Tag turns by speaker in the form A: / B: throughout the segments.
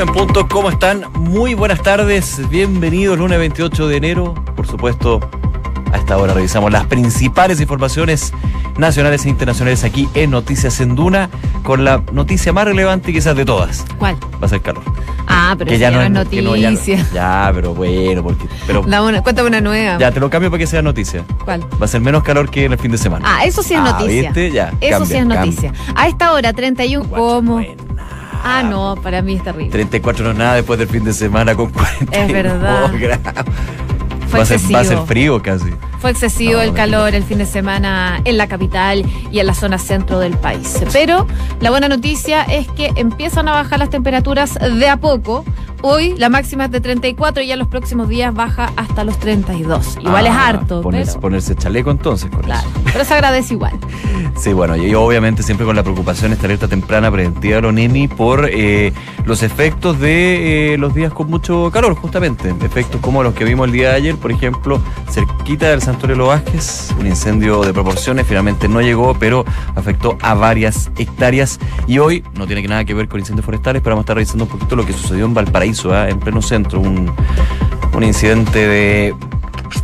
A: Una en punto, ¿cómo están? Muy buenas tardes, bienvenidos lunes 28 de enero. Por supuesto, a esta hora revisamos las principales informaciones nacionales e internacionales aquí en Noticias en Duna, con la noticia más relevante quizás de todas.
B: ¿Cuál?
A: Va a ser calor.
B: Ah, pero ya no es noticia.
A: ya, no- ya, pero bueno, porque... Pero,
B: una- cuéntame una nueva.
A: ya, te lo cambio para que sea noticia.
B: ¿Cuál?
A: Va a ser menos calor que en el fin de semana.
B: Ah, eso sí es
A: Ah,
B: noticia.
A: ¿viste? Ya,
B: Eso
A: cambia,
B: sí es
A: cambia.
B: noticia. A esta hora, 31, ¿cómo?
A: Buena.
B: Ah, no, para mí es terrible.
A: 34 no es nada después del fin de semana con 40
B: Es verdad. Fue
A: va, a ser, va a ser
B: excesivo.
A: frío casi.
B: Fue excesivo
A: No,
B: el calor el fin de semana en la capital y en la zona centro del país. Pero la buena noticia es que empiezan a bajar las temperaturas de a poco. Hoy la máxima es de 34 y ya los próximos días baja hasta los 32. Igual es
A: Ah,
B: harto,
A: Ponerse,
B: pero,
A: ponerse chaleco entonces con
B: claro,
A: eso.
B: pero se agradece igual.
A: Sí, bueno, y obviamente siempre con la preocupación esta alerta temprana preventiva de los neni por eh, los efectos de eh, los días con mucho calor, justamente. Efectos como los que vimos el día de ayer, por ejemplo, cerquita del Santuario los Vázquez, un incendio de proporciones, finalmente no llegó, pero afectó a varias hectáreas. Y hoy no tiene nada que ver con incendios forestales, pero vamos a estar revisando un poquito lo que sucedió en Valparaíso, ¿ah? en pleno centro, un, un incidente de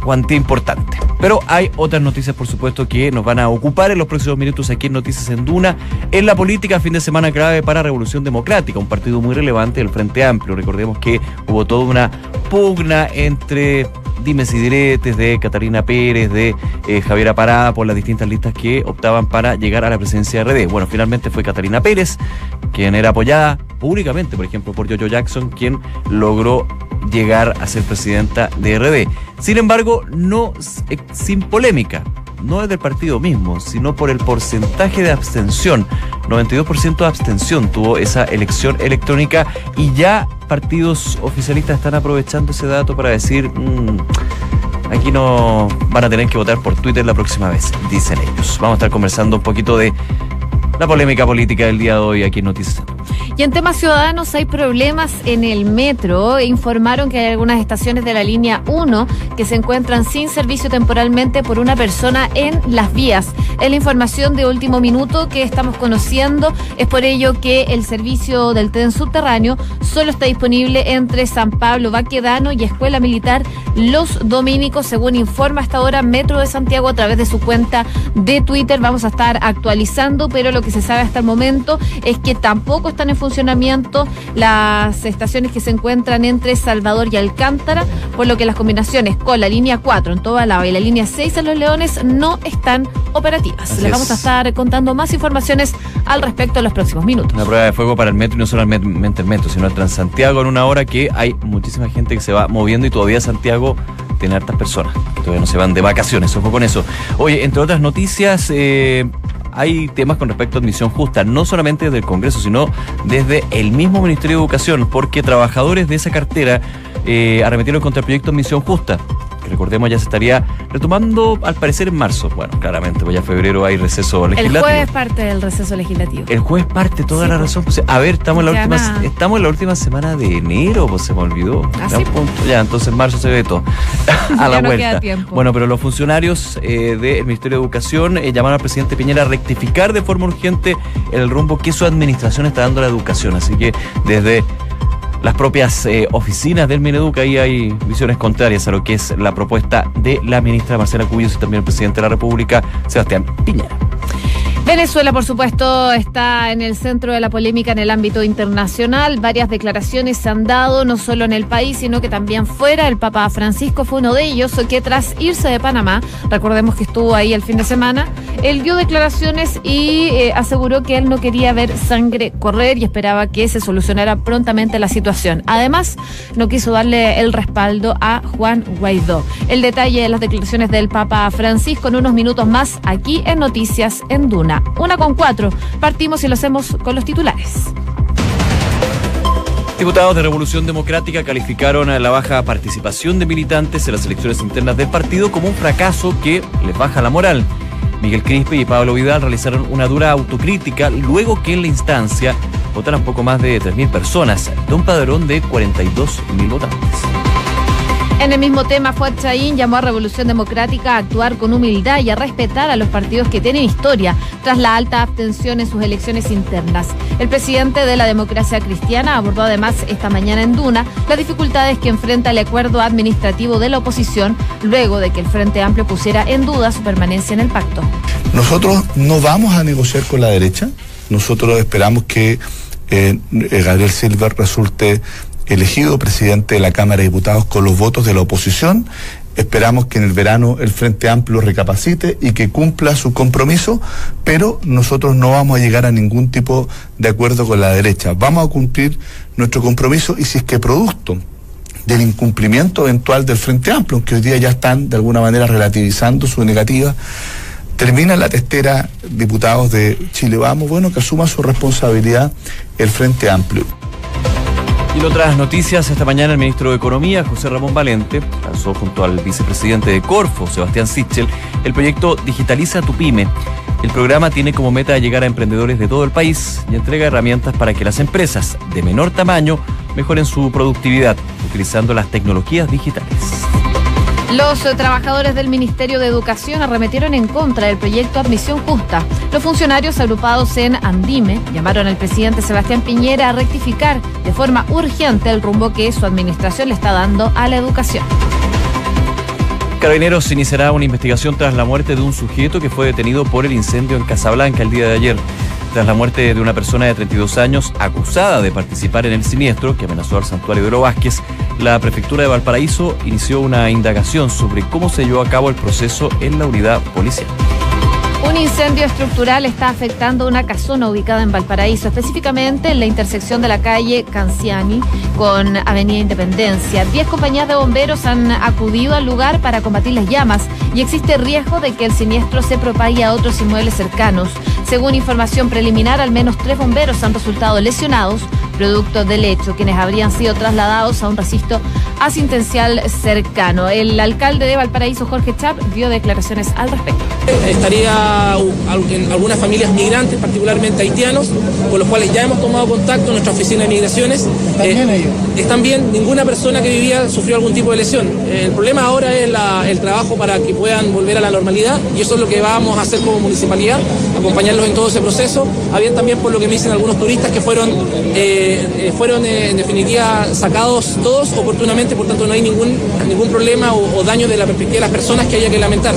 A: cuantía importante. Pero hay otras noticias, por supuesto, que nos van a ocupar en los próximos minutos aquí en Noticias en Duna. En la política, fin de semana clave para Revolución Democrática, un partido muy relevante del Frente Amplio. Recordemos que hubo toda una pugna entre dimes y diretes de Catalina Pérez, de eh, Javier Parada por las distintas listas que optaban para llegar a la presidencia de RD. Bueno, finalmente fue Catalina Pérez, quien era apoyada públicamente, por ejemplo, por Jojo Jackson, quien logró llegar a ser presidenta de RD. Sin embargo, no eh, sin polémica, no es del partido mismo, sino por el porcentaje de abstención. 92% de abstención tuvo esa elección electrónica y ya partidos oficialistas están aprovechando ese dato para decir, "Mm, aquí no van a tener que votar por Twitter la próxima vez, dicen ellos. Vamos a estar conversando un poquito de la polémica política del día de hoy aquí en Noticias.
B: Y en temas ciudadanos hay problemas en el metro. Informaron que hay algunas estaciones de la línea 1 que se encuentran sin servicio temporalmente por una persona en las vías. Es la información de último minuto que estamos conociendo. Es por ello que el servicio del tren subterráneo solo está disponible entre San Pablo, Baquedano y Escuela Militar Los Dominicos, según informa hasta ahora Metro de Santiago a través de su cuenta de Twitter. Vamos a estar actualizando, pero lo que se sabe hasta el momento es que tampoco están en funcionamiento las estaciones que se encuentran entre Salvador y Alcántara, por lo que las combinaciones con la línea 4 en toda la y la línea 6 en Los Leones no están operativas.
A: Así
B: Les vamos a
A: es.
B: estar contando más informaciones al respecto en los próximos minutos.
A: Una prueba de fuego para el metro y no solamente el metro, sino el Transantiago en una hora que hay muchísima gente que se va moviendo y todavía Santiago tiene hartas personas que todavía no se van de vacaciones. Ojo con eso. Oye, entre otras noticias, eh, hay temas con respecto a admisión justa, no solamente desde el Congreso, sino desde el mismo Ministerio de Educación, porque trabajadores de esa cartera eh, arremetieron contra el proyecto Admisión Justa. Que recordemos ya se estaría retomando al parecer en marzo. Bueno, claramente, pues ya en febrero hay receso
B: El
A: legislativo.
B: jueves parte del receso legislativo.
A: El jueves parte toda
B: Sí,
A: la
B: pues.
A: razón. Pues, a ver, estamos en la última
B: nada.
A: estamos en la última semana de enero, pues se me olvidó.
B: Ah,
A: Ya, un punto. Ya, entonces en marzo se ve todo. a la
B: no
A: vuelta. Bueno, pero los funcionarios eh, del Ministerio de Educación eh, llamaron al presidente Piñera a rectificar de forma urgente el rumbo que su administración está dando a la educación. Así que desde las propias eh, oficinas del Mineduc, ahí hay visiones contrarias a lo que es la propuesta de la ministra Marcela Cuyos y también el presidente de la República, Sebastián Piñera.
B: Venezuela, por supuesto, está en el centro de la polémica en el ámbito internacional. Varias declaraciones se han dado, no solo en el país, sino que también fuera. El Papa Francisco fue uno de ellos, que tras irse de Panamá, recordemos que estuvo ahí el fin de semana, él dio declaraciones y eh, aseguró que él no quería ver sangre correr y esperaba que se solucionara prontamente la situación. Además, no quiso darle el respaldo a Juan Guaidó. El detalle de las declaraciones del Papa Francisco en unos minutos más aquí en Noticias en Duna. Una con cuatro. Partimos y lo hacemos con los titulares.
A: Diputados de Revolución Democrática calificaron a la baja participación de militantes en las elecciones internas del partido como un fracaso que les baja la moral. Miguel Crispe y Pablo Vidal realizaron una dura autocrítica luego que en la instancia votaran poco más de 3.000 personas de un padrón de 42.000 votantes.
B: En el mismo tema, Fuad Chaín llamó a Revolución Democrática a actuar con humildad y a respetar a los partidos que tienen historia tras la alta abstención en sus elecciones internas. El presidente de la democracia cristiana abordó además esta mañana en Duna las dificultades que enfrenta el acuerdo administrativo de la oposición luego de que el Frente Amplio pusiera en duda su permanencia en el pacto.
C: Nosotros no vamos a negociar con la derecha. Nosotros esperamos que eh, Gabriel Silver resulte elegido presidente de la Cámara de Diputados con los votos de la oposición. Esperamos que en el verano el Frente Amplio recapacite y que cumpla su compromiso, pero nosotros no vamos a llegar a ningún tipo de acuerdo con la derecha. Vamos a cumplir nuestro compromiso y si es que producto del incumplimiento eventual del Frente Amplio, que hoy día ya están de alguna manera relativizando su negativa, termina la testera diputados de Chile Vamos, bueno, que asuma su responsabilidad el Frente Amplio.
A: Y en otras noticias, esta mañana el ministro de Economía, José Ramón Valente, lanzó junto al vicepresidente de Corfo, Sebastián Sichel, el proyecto Digitaliza tu Pyme. El programa tiene como meta llegar a emprendedores de todo el país y entrega herramientas para que las empresas de menor tamaño mejoren su productividad utilizando las tecnologías digitales.
B: Los trabajadores del Ministerio de Educación arremetieron en contra del proyecto Admisión Justa. Los funcionarios agrupados en Andime llamaron al presidente Sebastián Piñera a rectificar de forma urgente el rumbo que su administración le está dando a la educación.
A: Carabineros iniciará una investigación tras la muerte de un sujeto que fue detenido por el incendio en Casablanca el día de ayer. Tras la muerte de una persona de 32 años acusada de participar en el siniestro que amenazó al santuario de Oro Vázquez, la prefectura de Valparaíso inició una indagación sobre cómo se llevó a cabo el proceso en la unidad policial.
B: Un incendio estructural está afectando una casona ubicada en Valparaíso, específicamente en la intersección de la calle Canciani con Avenida Independencia. Diez compañías de bomberos han acudido al lugar para combatir las llamas y existe riesgo de que el siniestro se propague a otros inmuebles cercanos. Según información preliminar, al menos tres bomberos han resultado lesionados producto del hecho, quienes habrían sido trasladados a un recinto asistencial cercano. El alcalde de Valparaíso, Jorge Chap, dio declaraciones al respecto.
D: Estaría en algunas familias migrantes, particularmente haitianos, con los cuales ya hemos tomado contacto en nuestra oficina de migraciones. ¿También eh, ellos? Están bien, ninguna persona que vivía sufrió algún tipo de lesión. el problema ahora es el trabajo para que puedan volver a la normalidad y eso es lo que vamos a hacer como municipalidad, acompañarlos en todo ese proceso. Había también, por lo que me dicen algunos turistas, que fueron... Eh, eh, fueron eh, en definitiva sacados todos oportunamente, por tanto no hay ningún, ningún problema o, daño de la perspectiva de las personas que haya que lamentar.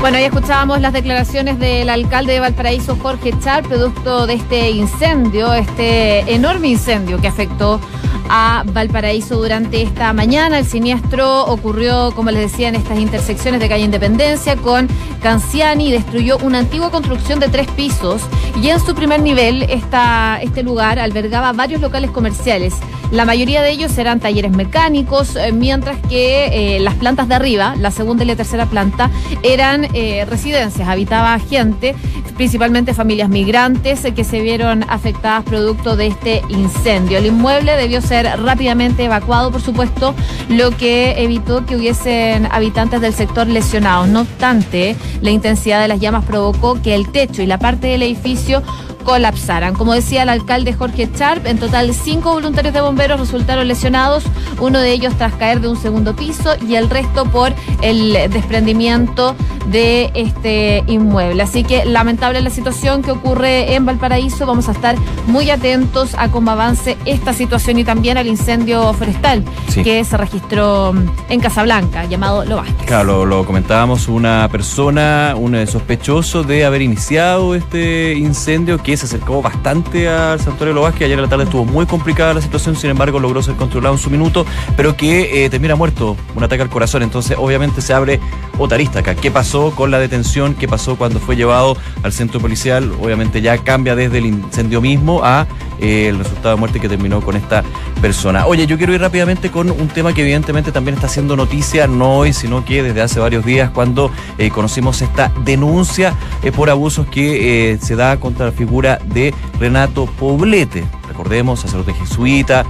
B: Bueno, ya escuchábamos las declaraciones del alcalde de Valparaíso, Jorge Char, producto de este incendio, este enorme incendio que afectó a Valparaíso durante esta mañana. El siniestro ocurrió, como les decía, en estas intersecciones de calle Independencia con Canciani y destruyó una antigua construcción de tres pisos y en su primer nivel esta, este lugar albergaba varios locales comerciales. La mayoría de ellos eran talleres mecánicos, eh, mientras que eh, las plantas de arriba, la segunda y la tercera planta, eran eh, residencias, habitaba gente, principalmente familias migrantes que se vieron afectadas producto de este incendio. El inmueble debió ser rápidamente evacuado, por supuesto, lo que evitó que hubiesen habitantes del sector lesionados. No obstante, la intensidad de las llamas provocó que el techo y la parte del edificio colapsaran. Como decía el alcalde Jorge Charp, en total cinco voluntarios de bomberos resultaron lesionados, uno de ellos tras caer de un segundo piso y el resto por el desprendimiento de este inmueble. Así que lamentable la situación que ocurre en Valparaíso. Vamos a estar muy atentos a cómo avance esta situación y también al incendio forestal que se registró en Casablanca, llamado Lo
A: Claro, lo, comentábamos, una persona, un sospechoso de haber iniciado este incendio que se acercó bastante al santuario Lo Ayer en la tarde estuvo muy complicada la situación, sin embargo logró ser controlado en su minuto, pero que eh, termina muerto, un ataque al corazón. Entonces, obviamente se abre otra arista acá. ¿Qué pasó con la detención? ¿Qué pasó cuando fue llevado al centro policial? Obviamente ya cambia desde el incendio mismo a eh, el resultado de muerte que terminó con esta persona. Oye, yo quiero ir rápidamente con un tema que evidentemente también está haciendo noticia, no hoy, sino que desde hace varios días, cuando eh, conocimos esta denuncia por abusos que se da contra la figura de Renato Poblete. Recordemos, sacerdote jesuita,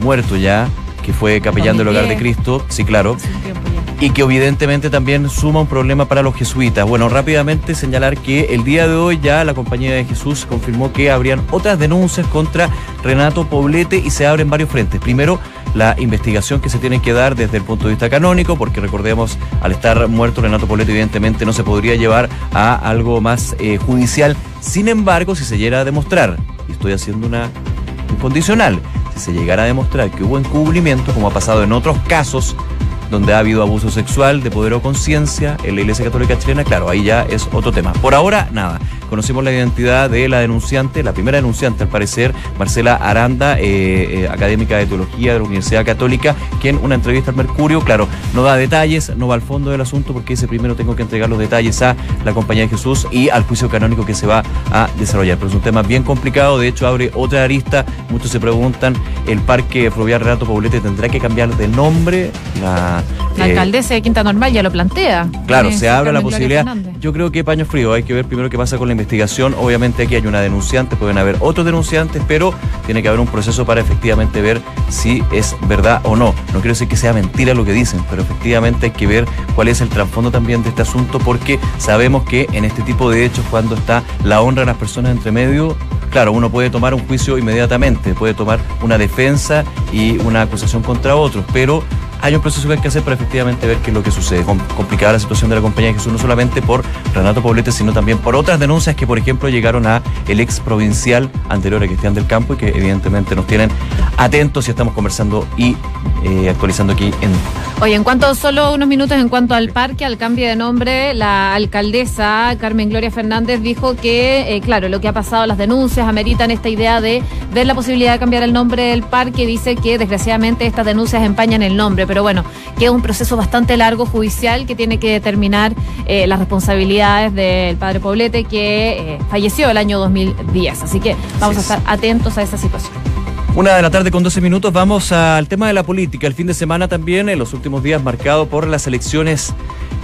A: muerto ya, que fue capellán del Hogar de Cristo, sí, claro, y que evidentemente también suma un problema para los jesuitas. Bueno, rápidamente señalar que el día de hoy ya la Compañía de Jesús confirmó que habrían otras denuncias contra Renato Poblete y se abren varios frentes. Primero, la investigación que se tiene que dar desde el punto de vista canónico, porque recordemos, al estar muerto Renato Poletti, evidentemente no se podría llevar a algo más eh, judicial. Sin embargo, si se llegara a demostrar, y estoy haciendo una incondicional, si se llegara a demostrar que hubo encubrimiento, como ha pasado en otros casos, donde ha habido abuso sexual de poder o conciencia en la Iglesia Católica chilena, claro, ahí ya es otro tema. Por ahora, nada. Conocimos la identidad de la denunciante, la primera denunciante al parecer, Marcela Aranda, eh, eh, académica de teología de la Universidad Católica, quien una entrevista al Mercurio, claro, no da detalles, no va al fondo del asunto porque dice primero tengo que entregar los detalles a la Compañía de Jesús y al juicio canónico que se va a desarrollar. Pero es un tema bien complicado, de hecho abre otra arista, muchos se preguntan, ¿el Parque Fluvial Renato Poblete tendrá que cambiar de nombre?
B: La, la eh, alcaldesa de Quinta Normal ya lo plantea.
A: Claro, se abre la posibilidad. Yo creo que paño frío, hay que ver primero qué pasa con la investigación. Obviamente aquí hay una denunciante, pueden haber otros denunciantes, pero tiene que haber un proceso para efectivamente ver si es verdad o no. No quiero decir que sea mentira lo que dicen, pero efectivamente hay que ver cuál es el trasfondo también de este asunto, porque sabemos que en este tipo de hechos, cuando está la honra de las personas entre medio, claro, uno puede tomar un juicio inmediatamente, puede tomar una defensa y una acusación contra otros, pero hay un proceso que hay que hacer para efectivamente ver qué es lo que sucede. Complicada la situación de la compañía de Jesús, no solamente por Renato Poblete, sino también por otras denuncias que, por ejemplo, llegaron a el ex provincial anterior a Cristian del Campo y que evidentemente nos tienen atentos y estamos conversando y eh, actualizando aquí en.
B: Oye, en cuanto, solo unos minutos en cuanto al parque, al cambio de nombre, la alcaldesa Carmen Gloria Fernández dijo que, eh, claro, lo que ha pasado, las denuncias ameritan esta idea de ver la posibilidad de cambiar el nombre del parque. Dice que desgraciadamente estas denuncias empañan el nombre pero bueno, queda un proceso bastante largo judicial que tiene que determinar eh, las responsabilidades del padre Poblete que eh, falleció el año 2010. Así que vamos a estar atentos a esa situación.
A: Una de la tarde con 12 minutos, vamos al tema de la política. El fin de semana también, en los últimos días, marcado por las elecciones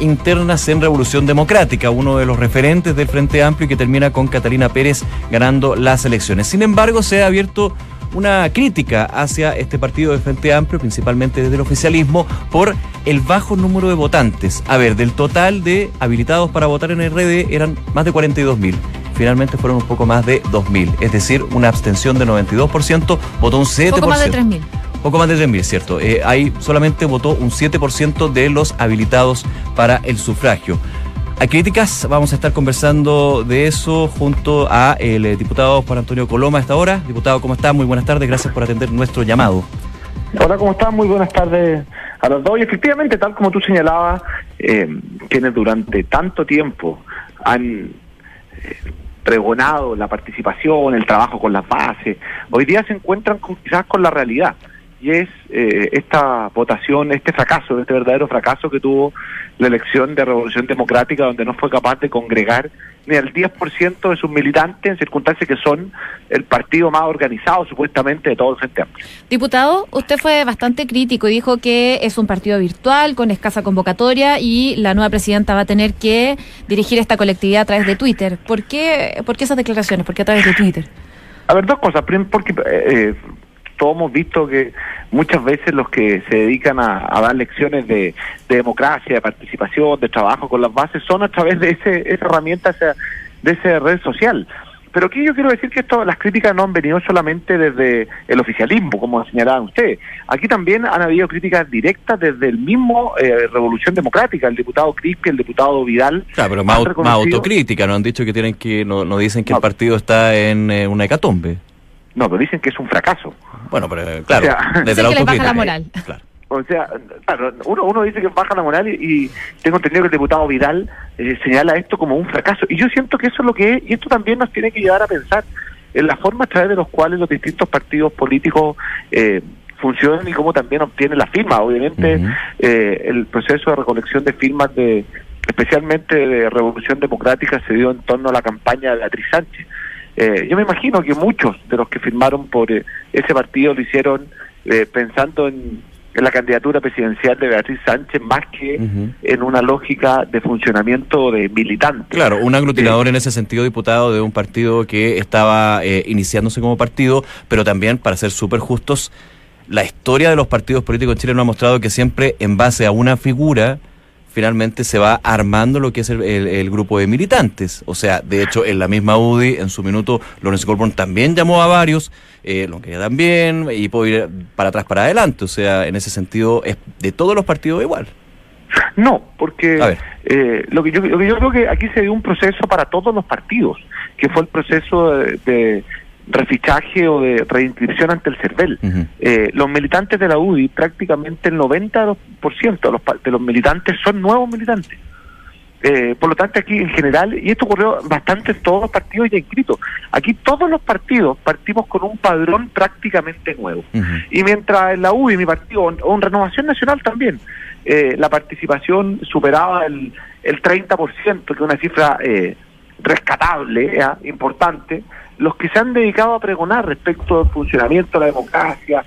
A: internas en Revolución Democrática, uno de los referentes del Frente Amplio y que termina con Catalina Pérez ganando las elecciones. Sin embargo, se ha abierto una crítica hacia este partido de Frente Amplio, principalmente desde el oficialismo, por el bajo número de votantes. A ver, del total de habilitados para votar en RD eran más de 42 mil. Finalmente fueron un poco más de 2.000, es decir, una abstención de 92%, votó un 7%. Poco
B: más de 3.000.
A: Poco más de 3.000, cierto. Eh, ahí solamente votó un 7% de los habilitados para el sufragio. Hay críticas, vamos a estar conversando de eso junto a el eh, diputado Juan Antonio Coloma a esta hora. Diputado, ¿cómo está? Muy buenas tardes, gracias por atender nuestro llamado.
E: Hola, ¿cómo están? Muy buenas tardes a los dos. Y efectivamente, tal como tú señalabas, eh, quienes durante tanto tiempo han eh, pregonado la participación, el trabajo con las bases, hoy día se encuentran quizás con la realidad y es eh, esta votación, este fracaso, este verdadero fracaso que tuvo la elección de Revolución Democrática, donde no fue capaz de congregar ni al 10% de sus militantes en circunstancias que son el partido más organizado supuestamente de todo el Frente Amplio.
B: Diputado, usted fue bastante crítico y dijo que es un partido virtual con escasa convocatoria y la nueva presidenta va a tener que dirigir esta colectividad a través de Twitter. ¿Por qué, por qué esas declaraciones? ¿Por qué a través de Twitter?
E: A ver, dos cosas. Primero, porque eh, todos hemos visto que muchas veces los que se dedican a, dar lecciones de, democracia, de participación, de trabajo con las bases, son a través de ese, esa herramienta, de esa red social. Pero aquí yo quiero decir que esto, las críticas no han venido solamente desde el oficialismo, como señalaban ustedes. Aquí también han habido críticas directas desde el mismo eh, Revolución Democrática, el diputado Crispi, el diputado Vidal.
A: Claro, pero más, autocrítica, no han dicho que tienen que, no, no dicen que el partido está en eh, una hecatombe.
E: No, pero dicen que es un fracaso.
A: Bueno, pero eh, claro,
B: desde la baja la moral.
E: Claro. O sea, claro, uno, uno dice que baja la moral y, tengo entendido que el diputado Vidal eh, señala esto como un fracaso. Y yo siento que eso es lo que es, y esto también nos tiene que llevar a pensar en la forma a través de los cuales los distintos partidos políticos eh, funcionan y cómo también obtienen la firma. Obviamente, eh, el proceso de recolección de firmas de especialmente de Revolución Democrática se dio en torno a la campaña de Beatriz Sánchez. Eh, yo me imagino que muchos de los que firmaron por eh, ese partido lo hicieron eh, pensando en, la candidatura presidencial de Beatriz Sánchez más que en una lógica de funcionamiento de militante.
A: Claro, un aglutinador en ese sentido, diputado, de un partido que estaba iniciándose como partido, pero también, para ser súper justos, la historia de los partidos políticos en Chile nos ha mostrado que siempre en base a una figura finalmente se va armando lo que es el, el, grupo de militantes. O sea, de hecho, en la misma UDI, en su minuto, Lorenzo Colborn también llamó a varios, eh, lo que también, y puede ir para atrás, para adelante. O sea, en ese sentido, es de todos los partidos igual.
E: No, porque eh, lo, que yo, lo que yo creo que aquí se dio un proceso para todos los partidos, que fue el proceso de refichaje o de reinscripción ante el CERVEL. eh, los militantes de la UDI, prácticamente el 90% de los, de los militantes son nuevos militantes. Eh, por lo tanto, aquí en general, y esto ocurrió bastante en todos los partidos ya inscritos, aquí todos los partidos partimos con un padrón prácticamente nuevo. Y mientras en la UDI, mi partido, o en Renovación Nacional también, eh, la participación superaba el, el 30%, que es una cifra eh, rescatable, importante, los que se han dedicado a pregonar respecto al funcionamiento de la democracia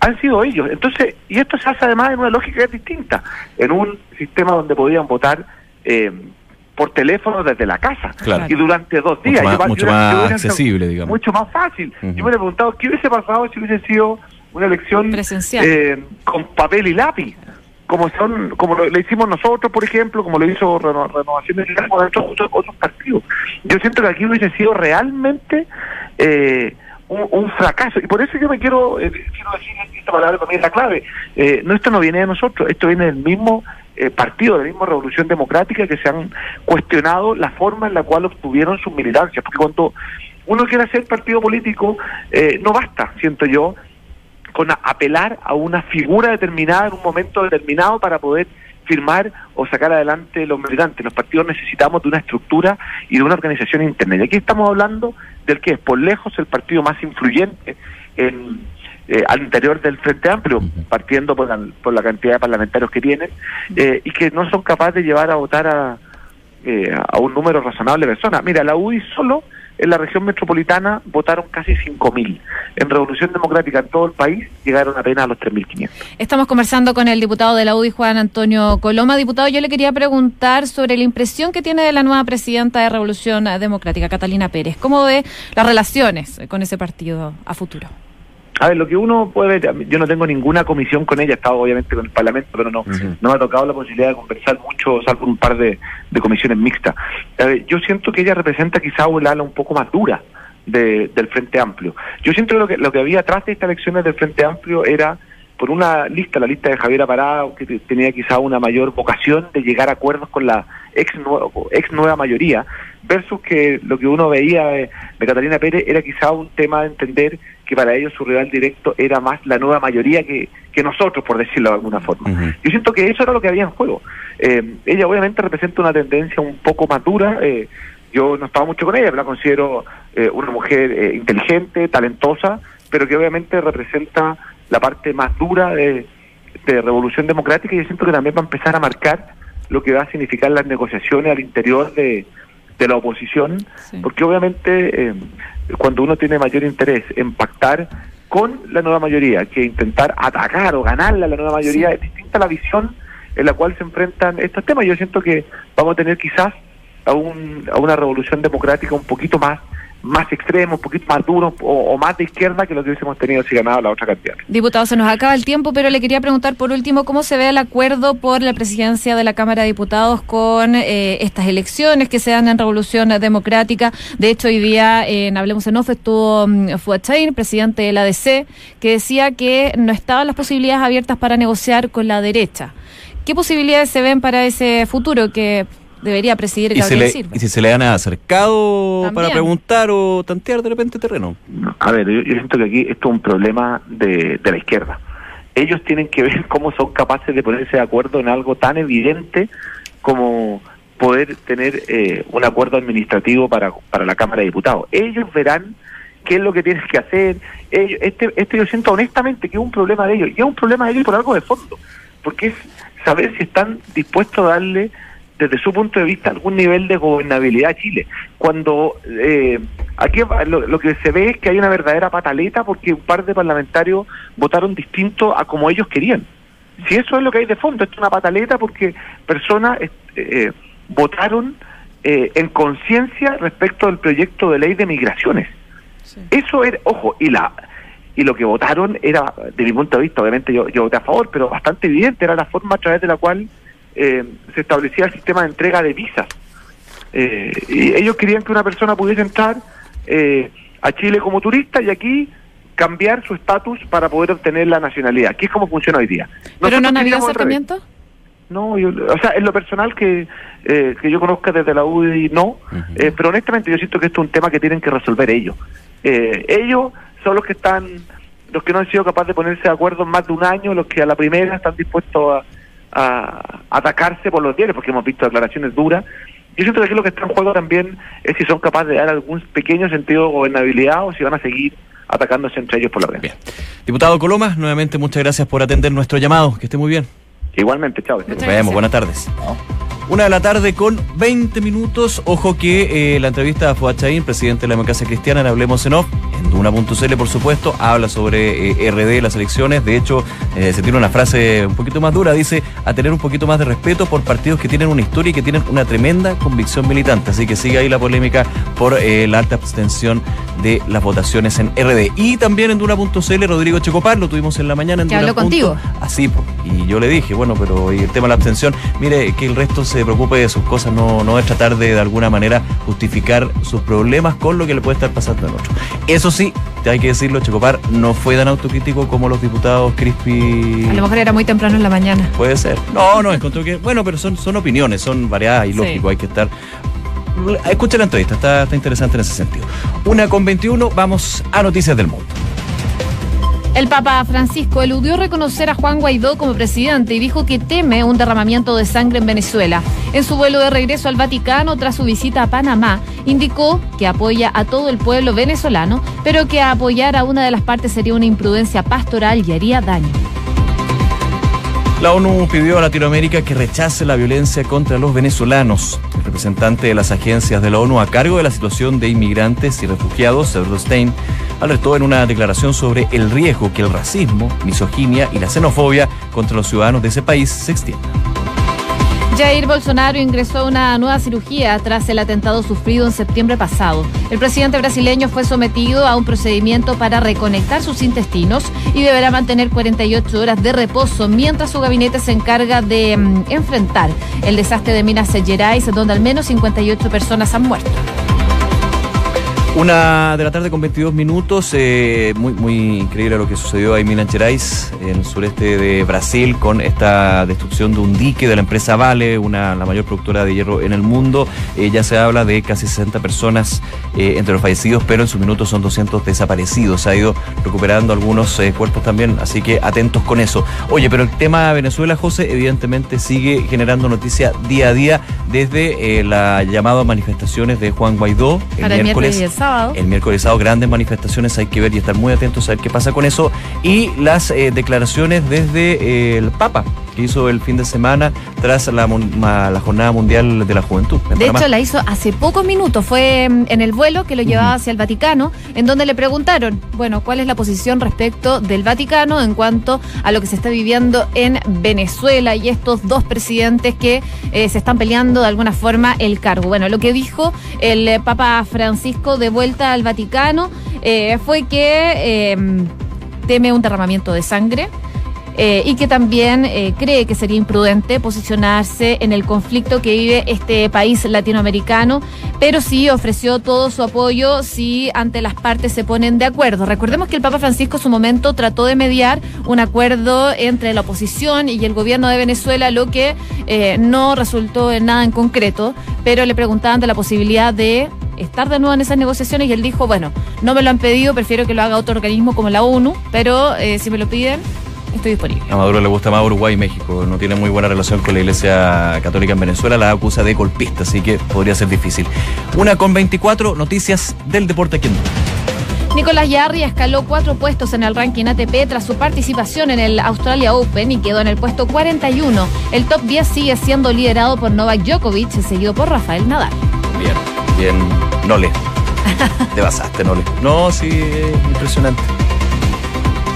E: han sido ellos. Entonces, y esto se hace además en una lógica distinta, en un sistema donde podían votar eh, por teléfono desde la casa y durante dos días.
A: Mucho más, accesible, digamos.
E: Mucho más fácil. Yo me he preguntado qué hubiese pasado si hubiese sido una elección eh, con papel y lápiz como son como lo, le hicimos nosotros, por ejemplo, como lo hizo Renovación de otros, otros, otros partidos. Yo siento que aquí hubiese sido realmente eh, un, fracaso. Y por eso yo me quiero, eh, quiero decir esta palabra también es la clave. Eh, no, esto no viene de nosotros, esto viene del mismo eh, partido, de la misma Revolución Democrática que se han cuestionado la forma en la cual obtuvieron sus militancias. Porque cuando uno quiere hacer partido político, eh, no basta, siento yo, con apelar a una figura determinada en un momento determinado para poder firmar o sacar adelante los militantes. Los partidos necesitamos de una estructura y de una organización interna. Y aquí estamos hablando del que es por lejos el partido más influyente en, eh, al interior del Frente Amplio, partiendo por la, por la cantidad de parlamentarios que tienen, eh, y que no son capaces de llevar a votar a, eh, a un número razonable de personas. Mira, la UDI solo en la región metropolitana votaron casi 5.000. En Revolución Democrática en todo el país llegaron apenas a los 3.500.
B: Estamos conversando con el diputado de la UDI, Juan Antonio Coloma. Diputado, yo le quería preguntar sobre la impresión que tiene de la nueva presidenta de Revolución Democrática, Catalina Pérez. ¿Cómo ve las relaciones con ese partido a futuro?
E: A ver, lo que uno puede ver, yo no tengo ninguna comisión con ella, he estado obviamente con el Parlamento, pero no, no me ha tocado la posibilidad de conversar mucho, salvo un par de, comisiones mixtas. yo siento que ella representa quizá un ala un poco más dura del Frente Amplio. Yo siento que lo, que lo que había atrás de estas elecciones del Frente Amplio era por una lista, la lista de Javier Parado, que tenía quizá una mayor vocación de llegar a acuerdos con la ex, ex nueva mayoría, versus que lo que uno veía de, de Catalina Pérez era quizá un tema de entender que para ellos su rival directo era más la nueva mayoría que, que nosotros, por decirlo de alguna forma. Yo siento que eso era lo que había en juego. Eh, ella obviamente representa una tendencia un poco más dura. Eh, yo no estaba mucho con ella, pero la considero eh, una mujer inteligente, talentosa, pero que obviamente representa la parte más dura de, de Revolución Democrática y yo siento que también va a empezar a marcar lo que va a significar las negociaciones al interior de, de la oposición, porque obviamente cuando uno tiene mayor interés en pactar con la nueva mayoría que intentar atacar o ganarle a la nueva mayoría, es distinta la visión en la cual se enfrentan estos temas. Yo siento que vamos a tener quizás a, un, a una revolución democrática un poquito más más extremos, un poquito más duros o, más de izquierda que lo que hubiésemos tenido si ganaba la otra cantidad.
B: Diputado, se nos acaba el tiempo, pero le quería preguntar por último cómo se ve el acuerdo por la presidencia de la Cámara de Diputados con eh, estas elecciones que se dan en Revolución Democrática. De hecho, hoy día en Hablemos en Off estuvo um, Fuachain, presidente de la ADC, que decía que no estaban las posibilidades abiertas para negociar con la derecha. ¿Qué posibilidades se ven para ese futuro que debería presidir Gabriel
A: Silva. ¿Y si se le han acercado para preguntar o tantear de repente terreno?
E: A ver, yo, siento que aquí esto es un problema de, de la izquierda. Ellos tienen que ver cómo son capaces de ponerse de acuerdo en algo tan evidente como poder tener eh, un acuerdo administrativo para, para la Cámara de Diputados. Ellos verán qué es lo que tienes que hacer. Ellos, este, este yo siento honestamente que es un problema de ellos, y es un problema de ellos por algo de fondo, porque es saber si están dispuestos a darle desde su punto de vista algún nivel de gobernabilidad a Chile. Cuando eh, aquí lo, que se ve es que hay una verdadera pataleta porque un par de parlamentarios votaron distinto a como ellos querían. Si eso es lo que hay de fondo, es una pataleta porque personas eh, eh, votaron en conciencia respecto del proyecto de ley de migraciones. Eso era, ojo, y la y lo que votaron era, de mi punto de vista, obviamente yo, yo voté a favor, pero bastante evidente, era la forma a través de la cual eh, se establecía el sistema de entrega de visas. Eh, y ellos querían que una persona pudiese entrar eh, a Chile como turista y aquí cambiar su estatus para poder obtener la nacionalidad, que es como funciona hoy día.
B: ¿Pero no han habido acercamiento?
E: No, yo, o sea, en lo personal que, eh, que yo conozca desde la UDI, no, eh, pero honestamente yo siento que esto es un tema que tienen que resolver ellos. Eh, ellos son los que están, los que no han sido capaces de ponerse de acuerdo en más de un año, los que a la primera están dispuestos a, a atacarse por los diarios, porque hemos visto declaraciones duras. Yo siento que aquí lo que está en juego también es si son capaces de dar algún pequeño sentido de gobernabilidad o si van a seguir atacándose entre ellos por la prensa.
A: Bien. Diputado Colomas, nuevamente muchas gracias por atender nuestro llamado. Que esté muy bien.
E: Igualmente, chao.
A: Nos vemos, buenas tardes. Una de la tarde con 20 minutos. Ojo que eh, la entrevista a Fuad Chaín, presidente de la democracia cristiana, en Hablemos en Off, en Duna.cl, por supuesto, habla sobre eh, RD, las elecciones. De hecho, eh, se tiene una frase un poquito más dura, dice, a tener un poquito más de respeto por partidos que tienen una historia y que tienen una tremenda convicción militante. Así que sigue ahí la polémica por la alta abstención de las votaciones en RD. Y también en Duna.cl, Rodrigo Checopar, lo tuvimos en la mañana en
B: habló
A: Duna.
B: contigo.
A: Así, po. Y yo le dije, bueno, pero y el tema de la abstención, mire, que el resto se preocupe de sus cosas, no, no es tratar de de alguna manera justificar sus problemas con lo que le puede estar pasando en otro. Eso sí, hay que decirlo, Checopar no fue tan autocrítico como los diputados Crispy.
B: A lo mejor era muy temprano en la mañana.
A: Puede ser. No, no, encontró que. Bueno, pero son, son opiniones, son variadas y
B: Sí.
A: lógico, hay que estar. Escucha la entrevista, está, está interesante en ese sentido. Una con 21, vamos a Noticias del Mundo.
B: El Papa Francisco eludió reconocer a Juan Guaidó como presidente y dijo que teme un derramamiento de sangre en Venezuela. En su vuelo de regreso al Vaticano tras su visita a Panamá, indicó que apoya a todo el pueblo venezolano, pero que apoyar a una de las partes sería una imprudencia pastoral y haría daño.
A: La ONU pidió a Latinoamérica que rechace la violencia contra los venezolanos. El representante de las agencias de la ONU a cargo de la situación de inmigrantes y refugiados, Sergio Stein, alertó en una declaración sobre el riesgo que el racismo, misoginia y la xenofobia contra los ciudadanos de ese país se extiendan.
B: Jair Bolsonaro ingresó a una nueva cirugía tras el atentado sufrido en septiembre pasado. El presidente brasileño fue sometido a un procedimiento para reconectar sus intestinos y deberá mantener 48 horas de reposo mientras su gabinete se encarga de mm, enfrentar el desastre de Minas Gerais, donde al menos 58 personas han muerto.
A: Una de la tarde con 22 minutos, eh, muy, muy increíble lo que sucedió ahí en Minas Gerais, en el sureste de Brasil, con esta destrucción de un dique de la empresa Vale, una, la mayor productora de hierro en el mundo. Eh, ya se habla de casi 60 personas eh, entre los fallecidos, pero en sus minutos son 200 desaparecidos. Se ha ido recuperando algunos eh, cuerpos también, así que atentos con eso. Oye, pero el tema Venezuela, José, evidentemente sigue generando noticia día a día desde la llamada manifestaciones de Juan Guaidó
B: Para el miércoles el sábado.
A: el miércoles sábado, grandes manifestaciones, hay que ver y estar muy atentos a ver qué pasa con eso. Y las eh, declaraciones desde eh, el Papa, que hizo el fin de semana tras la, la Jornada Mundial de la Juventud. en
B: De
A: Panamá.
B: hecho, la hizo hace pocos minutos. Fue mm, en el vuelo que lo llevaba hacia el Vaticano, en donde le preguntaron, bueno, cuál es la posición respecto del Vaticano en cuanto a lo que se está viviendo en Venezuela y estos dos presidentes que eh, se están peleando de alguna forma el cargo. Bueno, lo que dijo el Papa Francisco de vuelta al Vaticano eh, fue que eh, teme un derramamiento de sangre. eh, y que también cree que sería imprudente posicionarse en el conflicto que vive este país latinoamericano, pero sí ofreció todo su apoyo si ante las partes se ponen de acuerdo. Recordemos que el Papa Francisco en su momento trató de mediar un acuerdo entre la oposición y el gobierno de Venezuela, lo que no resultó en nada en concreto, pero le preguntaban de la posibilidad de estar de nuevo en esas negociaciones y él dijo, bueno, no me lo han pedido, prefiero que lo haga otro organismo como la ONU, pero eh, si me lo piden, estoy disponible.
A: A Maduro le gusta más Uruguay y México. No tiene muy buena relación con la Iglesia Católica en Venezuela. La acusa de golpista, así que podría ser difícil. Una con 24 noticias del deporte aquí en.
B: Nicolás Yarri escaló cuatro puestos en el ranking ATP tras su participación en el Australia Open y quedó en el puesto 41. El top 10 sigue siendo liderado por Novak Djokovic, seguido por Rafael Nadal.
A: Bien, bien. Nole. Te basaste, Nole. No, sí, es impresionante.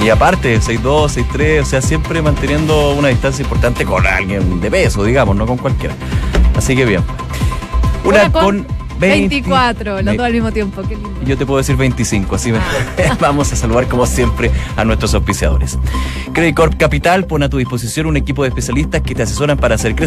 A: Y aparte, 6-2, 6-3, o sea, siempre manteniendo una distancia importante con alguien de peso, digamos, no con cualquiera. Así que bien. Una, con, 20
B: 24, los dos al mismo tiempo. Qué lindo.
A: Yo te puedo decir 25, así me- vamos a saludar como siempre a nuestros auspiciadores. Credit Corp Capital pone a tu disposición un equipo de especialistas que te asesoran para hacer crecer